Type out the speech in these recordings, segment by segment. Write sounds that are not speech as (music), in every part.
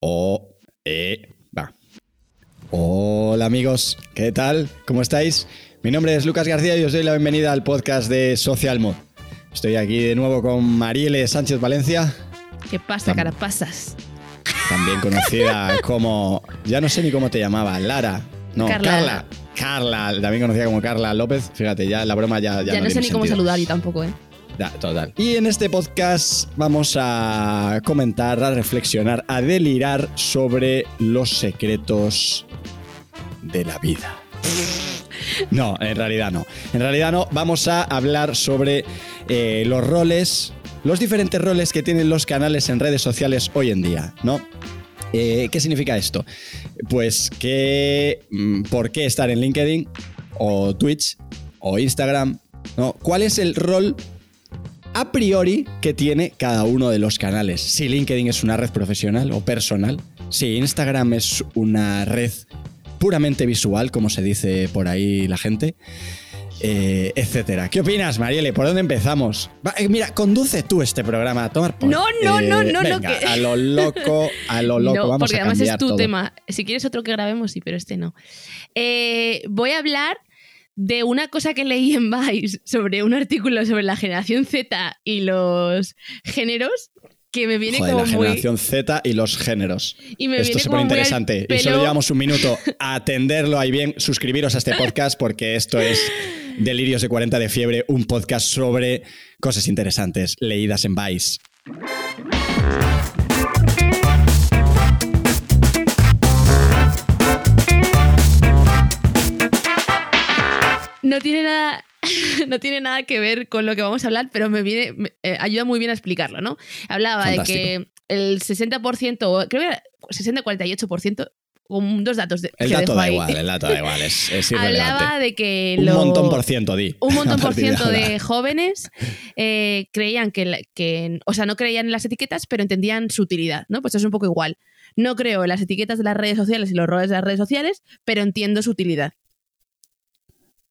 O, eh, va. Hola amigos, ¿qué tal? ¿Cómo estáis? Mi nombre es Lucas García y os doy la bienvenida al podcast de Social Mod. Estoy aquí de nuevo con Marielle Sánchez Valencia. ¿Qué pasa, carapasas? También conocida (laughs) como. Ya no sé ni cómo te llamaba, Lara. No, Carla. Carla. Carla, también conocida como Carla López. Fíjate, ya la broma ya. Ya, Ya, no, sé ni cómo saludar yo tampoco, ¿eh? Total. Y en este podcast vamos a comentar, a reflexionar, a delirar sobre los secretos de la vida. No, en realidad no. En realidad no. Vamos a hablar sobre eh, los roles, los diferentes roles que tienen los canales en redes sociales hoy en día, ¿no? Eh, ¿Qué significa esto? Pues que mm, por qué estar en LinkedIn o Twitch o Instagram, ¿no? ¿Cuál es el rol a priori que tiene cada uno de los canales? Si LinkedIn es una red profesional o personal, si Instagram es una red puramente visual, como se dice por ahí la gente, eh, etcétera. ¿Qué opinas, Marielle? ¿Por dónde empezamos? Va, eh, mira, conduce tú este programa a tomar por... No, no, no, no, no, venga, que- A lo loco, a lo (laughs) loco. no, Vamos porque a además es tu todo. tema. Si quieres otro que grabemos, sí, pero este no. Eh, voy a hablar de una cosa que leí en Vice sobre un artículo sobre la generación Z y los géneros que me viene Joder, como la muy... generación Z y los géneros. Y me Esto viene es súper interesante. Y solo llevamos un minuto (laughs) a atenderlo ahí bien. Suscribiros a este podcast porque esto es Delirios de 40 de Fiebre, un podcast sobre cosas interesantes leídas en Vice. No tiene nada. (laughs) No tiene nada que ver con lo que vamos a hablar, pero me viene, me- eh, ayuda muy bien a explicarlo, ¿no? Hablaba Fantástico. de que el 60%, o creo que era 60-48%, con dos datos de, El dato da ahí. igual, el dato da igual, es, es (laughs) irrelevante. Hablaba de que Un lo- montón por ciento, di. un (laughs) montón por ciento de jóvenes eh, creían que, que, o sea, no creían en las etiquetas, pero entendían su utilidad, ¿no? Pues es un poco igual. No creo en las etiquetas de las redes sociales y los roles de las redes sociales, pero entiendo su utilidad.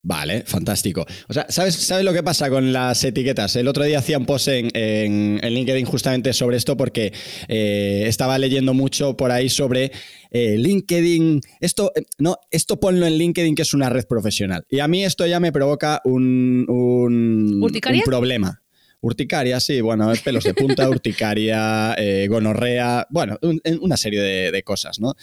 Vale, fantástico. O sea, ¿sabes, ¿sabes lo que pasa con las etiquetas? El otro día hacía un post en, en- en LinkedIn justamente sobre esto porque eh, estaba leyendo mucho por ahí sobre eh, LinkedIn. Esto, eh, no, esto ponlo en LinkedIn que es una red profesional. Y a mí esto ya me provoca un, un, ¿Urticaria? un problema. Urticaria, sí, bueno, pelos de punta, (laughs) urticaria, eh, gonorrea, bueno, un- una serie de, de cosas, ¿no?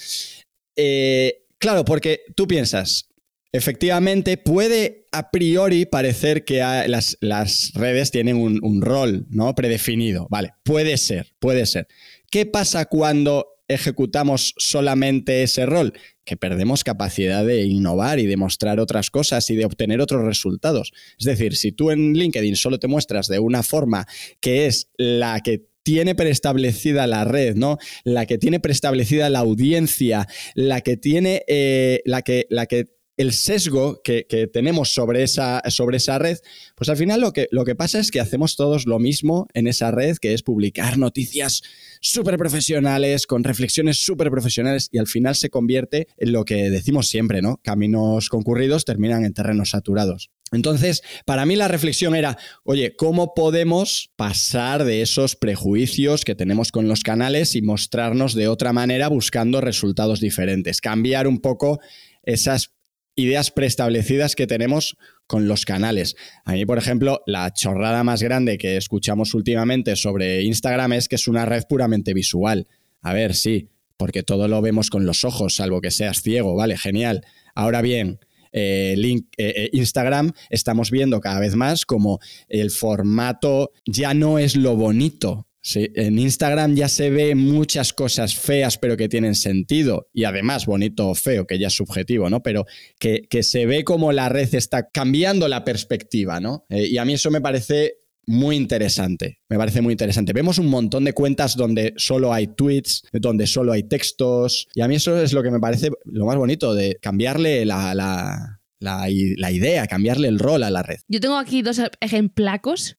Claro, porque tú piensas, efectivamente puede a priori parecer que las, las redes tienen un, un rol ¿no? predefinido. Vale, puede ser, puede ser. ¿Qué pasa cuando ejecutamos solamente ese rol? Que perdemos capacidad de innovar y de mostrar otras cosas y de obtener otros resultados. Es decir, si tú en LinkedIn solo te muestras de una forma que es la que tiene preestablecida la red, ¿no? La que tiene preestablecida la audiencia, la que tiene, eh, la que, la que el sesgo que, que tenemos sobre esa, sobre esa red, pues al final lo que, lo que pasa es que hacemos todos lo mismo en esa red, que es publicar noticias súper profesionales, con reflexiones súper profesionales, y al final se convierte en lo que decimos siempre, ¿no? Caminos concurridos terminan en terrenos saturados. Entonces, para mí la reflexión era, oye, ¿cómo podemos pasar de esos prejuicios que tenemos con los canales y mostrarnos de otra manera buscando resultados diferentes? Cambiar un poco esas ideas preestablecidas que tenemos con los canales. A mí, por ejemplo, la chorrada más grande que escuchamos últimamente sobre Instagram es que es una red puramente visual. A ver, sí, porque todo lo vemos con los ojos, salvo que seas ciego, vale, genial. Ahora bien, eh, eh, eh, Instagram estamos viendo cada vez más como el formato ya no es lo bonito. Sí, en Instagram ya se ve muchas cosas feas, pero que tienen sentido. Y además, bonito o feo, que ya es subjetivo, ¿no? Pero que, que se ve como la red está cambiando la perspectiva, ¿no? Eh, y a mí eso me parece muy interesante. Me parece muy interesante. Vemos un montón de cuentas donde solo hay tweets, donde solo hay textos. Y a mí eso es lo que me parece lo más bonito, de cambiarle la, la, la, idea, cambiarle el rol a la red. Yo tengo aquí dos ejemplacos.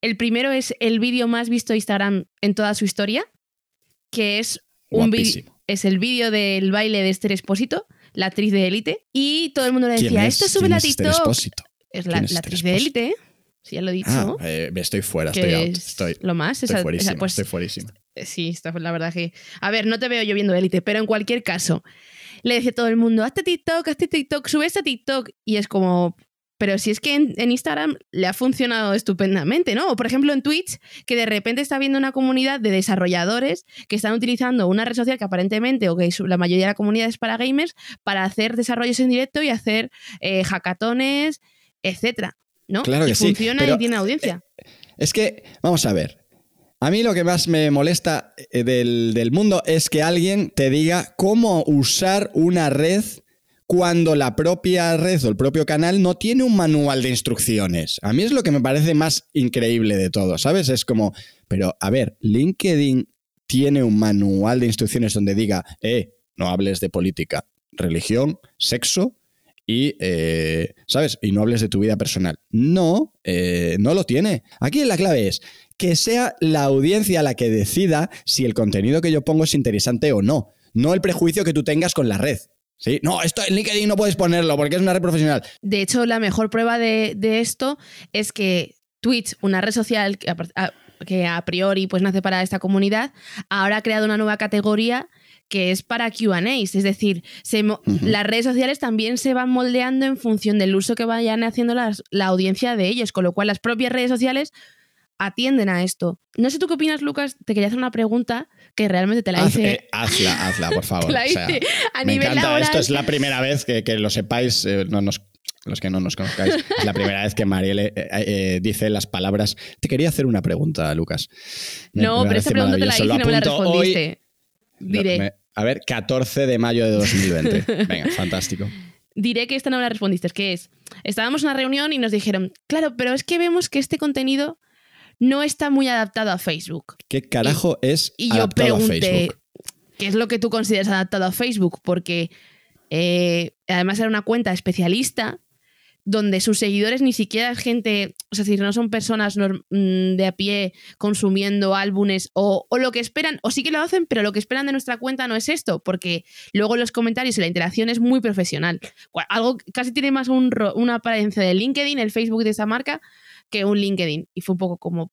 El primero es el vídeo más visto de Instagram en toda su historia, que es un vídeo es el vídeo del baile de Esther Expósito, la actriz de Élite, y todo el mundo le ¿Quién decía, es? esto sube ¿Quién a es Esther TikTok. Es la, ¿Quién es la actriz de? Élite, ¿eh? Sí, ya lo he dicho. Ah, eh, estoy fuera, estoy out. Estoy, lo más. estoy esa- fuerísima, esa- pues, estoy fuerísima. Sí, está, la verdad que. A ver, no te veo yo viendo élite, pero en cualquier caso, le decía todo el mundo: hazte TikTok, hazte TikTok, sube este TikTok. Y es como. Pero si es que en, Instagram le ha funcionado estupendamente, ¿no? O por ejemplo en Twitch, que de repente está viendo una comunidad de desarrolladores que están utilizando una red social que aparentemente, o que la mayoría de la comunidad es para gamers, para hacer desarrollos en directo y hacer eh, hackatones, etcétera. ¿No? Claro que y funciona y tiene audiencia. Eh, es que, vamos a ver, a mí lo que más me molesta eh, del, mundo es que alguien te diga cómo usar una red cuando la propia red o el propio canal no tiene un manual de instrucciones. A mí es lo que me parece más increíble de todo, ¿sabes? Es como, pero a ver, LinkedIn tiene un manual de instrucciones donde diga, eh, no hables de política, religión, sexo y, eh, ¿sabes? Y no hables de tu vida personal. No, eh, no lo tiene. Aquí la clave es, que sea la audiencia la que decida si el contenido que yo pongo es interesante o no, no el prejuicio que tú tengas con la red. ¿Sí? No, esto en LinkedIn no puedes ponerlo porque es una red profesional. De hecho, la mejor prueba de, esto es que Twitch, una red social que a, que a priori pues nace para esta comunidad, ahora ha creado una nueva categoría que es para QAs, es decir, las redes sociales también se van moldeando en función del uso que vayan haciendo la audiencia de ellos, con lo cual las propias redes sociales atienden a esto. No sé tú qué opinas, Lucas. Te quería hacer una pregunta que realmente te la hice. Eh, hazla, hazla, por (laughs) favor. la hice a me encanta. Esto es la primera vez que, lo sepáis. Eh, no los que no nos conozcáis, es la primera vez que Marielle eh, dice las palabras. Te quería hacer una pregunta, Lucas. no, pero esa pregunta te la hice y no me la respondiste. Diré. a ver, 14 de mayo de 2020. (laughs) Venga, fantástico diré que esta no me la respondiste, que es, estábamos en una reunión y nos dijeron, claro, pero es que vemos que este contenido no está muy adaptado a Facebook. ¿Qué carajo es y yo pregunté, ¿qué es lo que tú consideras adaptado a Facebook? Porque eh, además era una cuenta especialista donde sus seguidores ni siquiera es gente, o sea, si no son personas mm, de a pie consumiendo álbumes o, lo que esperan, o sí que lo hacen, pero lo que esperan de nuestra cuenta no es esto, porque luego los comentarios y la interacción es muy profesional. Algo casi tiene más una apariencia de LinkedIn, el Facebook de esa marca, que un LinkedIn. Y fue un poco como,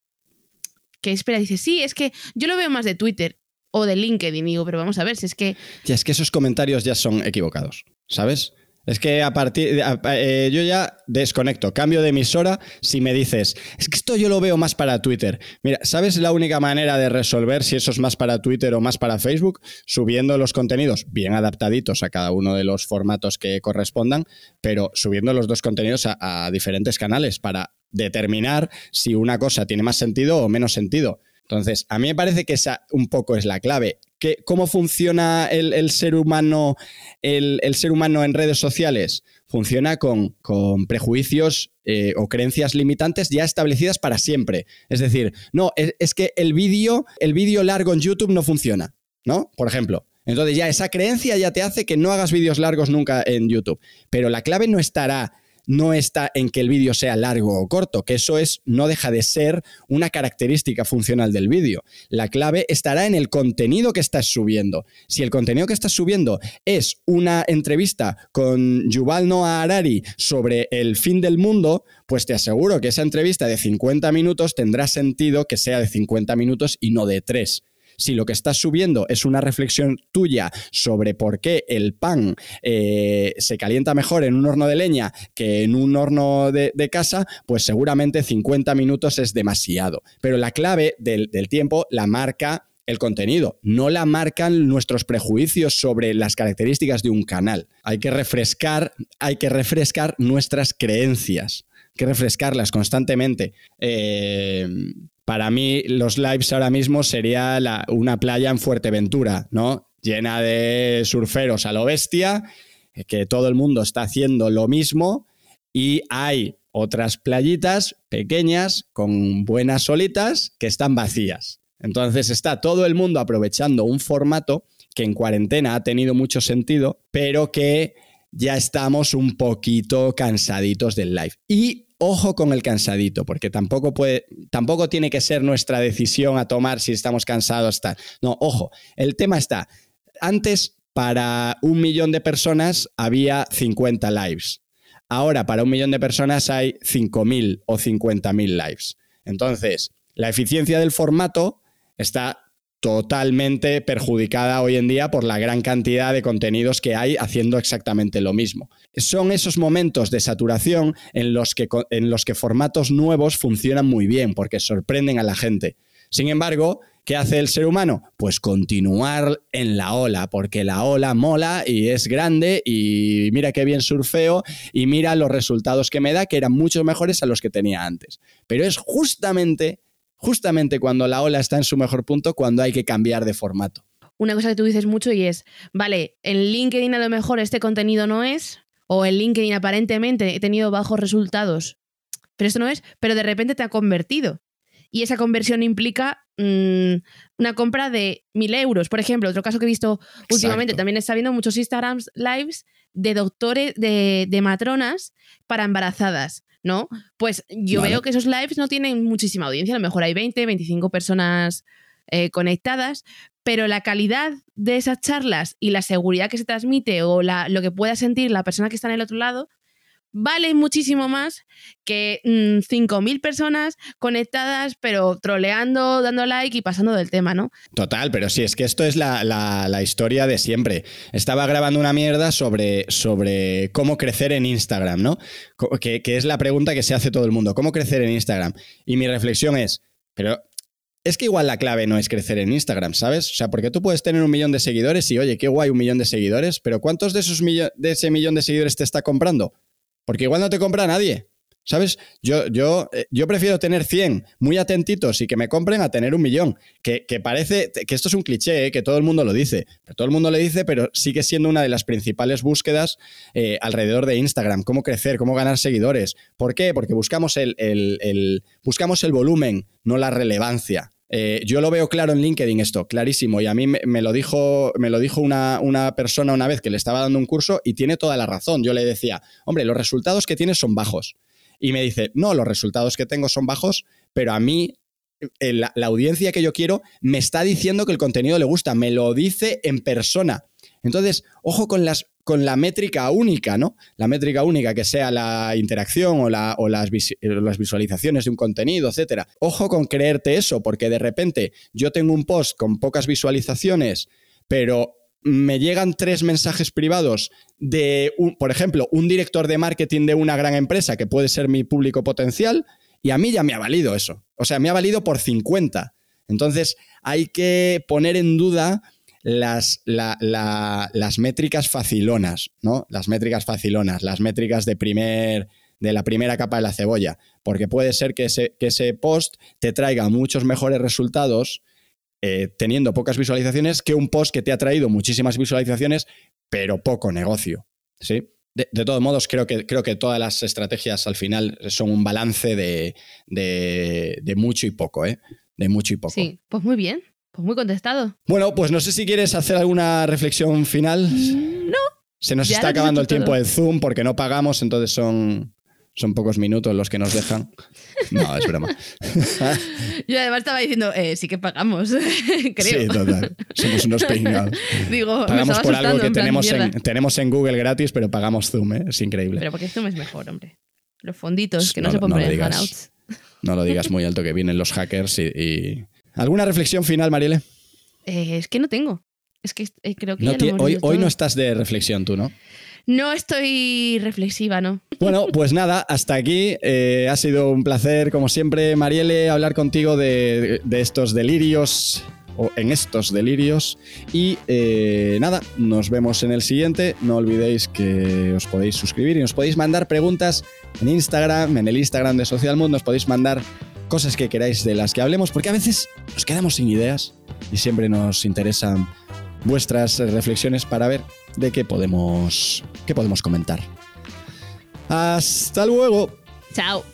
¿qué espera? Dice, sí, es que yo lo veo más de Twitter o de LinkedIn. Digo, pero vamos a ver, si es que... Ya, es que esos comentarios ya son equivocados, ¿sabes? Es que a partir eh, yo ya desconecto, cambio de emisora si me dices, es que esto yo lo veo más para Twitter. Mira, ¿sabes la única manera de resolver si eso es más para Twitter o más para Facebook? Subiendo los contenidos bien adaptaditos a cada uno de los formatos que correspondan, pero subiendo los dos contenidos a diferentes canales para determinar si una cosa tiene más sentido o menos sentido. Entonces, a mí me parece que esa un poco es la clave. ¿Cómo funciona el, ser humano, el, ser humano en redes sociales? Funciona con, prejuicios eh, o creencias limitantes ya establecidas para siempre. Es decir, no, es, que el vídeo, el vídeo largo en YouTube no funciona, ¿no? Por ejemplo. Entonces ya esa creencia ya te hace que no hagas vídeos largos nunca en YouTube. Pero la clave no estará no está en que el vídeo sea largo o corto, que eso es, no deja de ser una característica funcional del vídeo. La clave estará en el contenido que estás subiendo. Si el contenido que estás subiendo es una entrevista con Yuval Noah Harari sobre el fin del mundo, pues te aseguro que esa entrevista de 50 minutos tendrá sentido que sea de 50 minutos y no de 3 si lo que estás subiendo es una reflexión tuya sobre por qué el pan eh, se calienta mejor en un horno de leña que en un horno de, casa, pues seguramente 50 minutos es demasiado. Pero la clave del, tiempo la marca el contenido, no la marcan nuestros prejuicios sobre las características de un canal. Hay que refrescar, hay que refrescar nuestras creencias, hay que refrescarlas constantemente. Eh, para mí, los lives ahora mismo sería una playa en Fuerteventura, ¿no? Llena de surferos a lo bestia, que todo el mundo está haciendo lo mismo y hay otras playitas pequeñas con buenas solitas que están vacías. Entonces está todo el mundo aprovechando un formato que en cuarentena ha tenido mucho sentido, pero que ya estamos un poquito cansaditos del live. Y ojo con el cansadito, porque tampoco, puede, tampoco tiene que ser nuestra decisión a tomar si estamos cansados. No, ojo, el tema está, antes para un millón de personas había 50 lives. Ahora para un millón de personas hay 5.000 o 50.000 lives. Entonces, la eficiencia del formato está totalmente perjudicada hoy en día por la gran cantidad de contenidos que hay haciendo exactamente lo mismo. Son esos momentos de saturación en los que, en los que formatos nuevos funcionan muy bien porque sorprenden a la gente. Sin embargo, ¿Qué hace el ser humano? Pues continuar en la ola, porque la ola mola y es grande y mira qué bien surfeo y mira los resultados que me da, que eran mucho mejores a los que tenía antes. Pero es justamente justamente cuando la ola está en su mejor punto, cuando hay que cambiar de formato. Una cosa que tú dices mucho y es, vale, en LinkedIn a lo mejor este contenido no es, o en LinkedIn aparentemente he tenido bajos resultados, pero esto no es, pero de repente te ha convertido. Y esa conversión implica mm, una compra de mil euros. Por ejemplo, otro caso que he visto últimamente, también está viendo muchos Instagram lives de doctores, de, de matronas para embarazadas. ¿no? Pues yo veo que esos lives no tienen muchísima audiencia, a lo mejor hay 20, 25 personas eh, conectadas, pero la calidad de esas charlas y la seguridad que se transmite o la, lo que pueda sentir la persona que está en el otro lado vale muchísimo más que 5.000 mm, personas conectadas, pero troleando, dando like y pasando del tema, ¿no? Total, pero sí, es que esto es la, historia de siempre. Estaba grabando una mierda sobre, sobre cómo crecer en Instagram, ¿no? Que, que es la pregunta que se hace todo el mundo, ¿cómo crecer en Instagram? Y mi reflexión es, pero es que igual la clave no es crecer en Instagram, ¿sabes? O sea, porque tú puedes tener un millón de seguidores y, oye, qué guay un millón de seguidores, pero ¿cuántos de, esos de ese millón de seguidores te está comprando? Porque igual no te compra nadie. ¿Sabes? Yo, yo, eh, yo prefiero tener 100 muy atentitos y que me compren a tener un millón. Que, parece que esto es un cliché, eh, que todo el mundo lo dice. Pero todo el mundo lo dice, pero sigue siendo una de las principales búsquedas eh, alrededor de Instagram. Cómo crecer, cómo ganar seguidores. ¿Por qué? Porque buscamos el, el buscamos el volumen, no la relevancia. Eh, yo lo veo claro en LinkedIn esto, clarísimo. Y a mí me, lo dijo, me lo dijo una, una, persona una vez que le estaba dando un curso y tiene toda la razón. Yo le decía, hombre, los resultados que tienes son bajos. Y me dice, no, los resultados que tengo son bajos, pero a mí eh, la, la audiencia que yo quiero me está diciendo que el contenido le gusta, me lo dice en persona. Entonces, ojo con las con la métrica única, ¿no? La métrica única que sea la interacción o, o las, las, visualizaciones de un contenido, etcétera. Ojo con creerte eso, porque de repente yo tengo un post con pocas visualizaciones, pero me llegan tres mensajes privados de, un, por ejemplo, un director de marketing de una gran empresa que puede ser mi público potencial, y a mí ya me ha valido eso. O sea, me ha valido por 50. Entonces, hay que poner en duda las, las métricas facilonas, ¿no? Las métricas facilonas, las métricas de primer de la primera capa de la cebolla, porque puede ser que ese, que ese post te traiga muchos mejores resultados eh, teniendo pocas visualizaciones que un post que te ha traído muchísimas visualizaciones, pero poco negocio. ¿sí? De, todos modos, creo que, creo que todas las estrategias al final son un balance de, de, de mucho y poco, ¿eh? De mucho y poco. Sí, pues muy bien. Pues muy contestado. Bueno, pues no sé si quieres hacer alguna reflexión final. No. Se nos está acabando el tiempo de Zoom porque no pagamos, entonces son, son pocos minutos los que nos dejan. (laughs) No, es broma. (laughs) Yo además estaba diciendo, eh, sí que pagamos, (laughs) creo. Sí, total. Somos unos peinados. Digo, pagamos por algo que tenemos en, tenemos en Google gratis, pero pagamos Zoom, ¿eh? es increíble. Pero porque Zoom es mejor, hombre. Los fonditos, que no, se pueden poner en Hangouts. No lo digas muy alto, que vienen los hackers y ¿Alguna reflexión final, Marielle? Eh, es que no tengo. Es que eh, creo que. hoy, hoy no estás de reflexión tú, ¿no? No estoy reflexiva, ¿no? Bueno, pues nada, hasta aquí. Eh, ha sido un placer, como siempre, Marielle, hablar contigo de, estos delirios o en estos delirios. Y nada, nos vemos en el siguiente. No olvidéis que os podéis suscribir y nos podéis mandar preguntas en Instagram, en el Instagram de Social Mood, nos podéis mandar cosas que queráis de las que hablemos, porque a veces nos quedamos sin ideas y siempre nos interesan vuestras reflexiones para ver de qué podemos, qué podemos comentar. Hasta luego. Chao.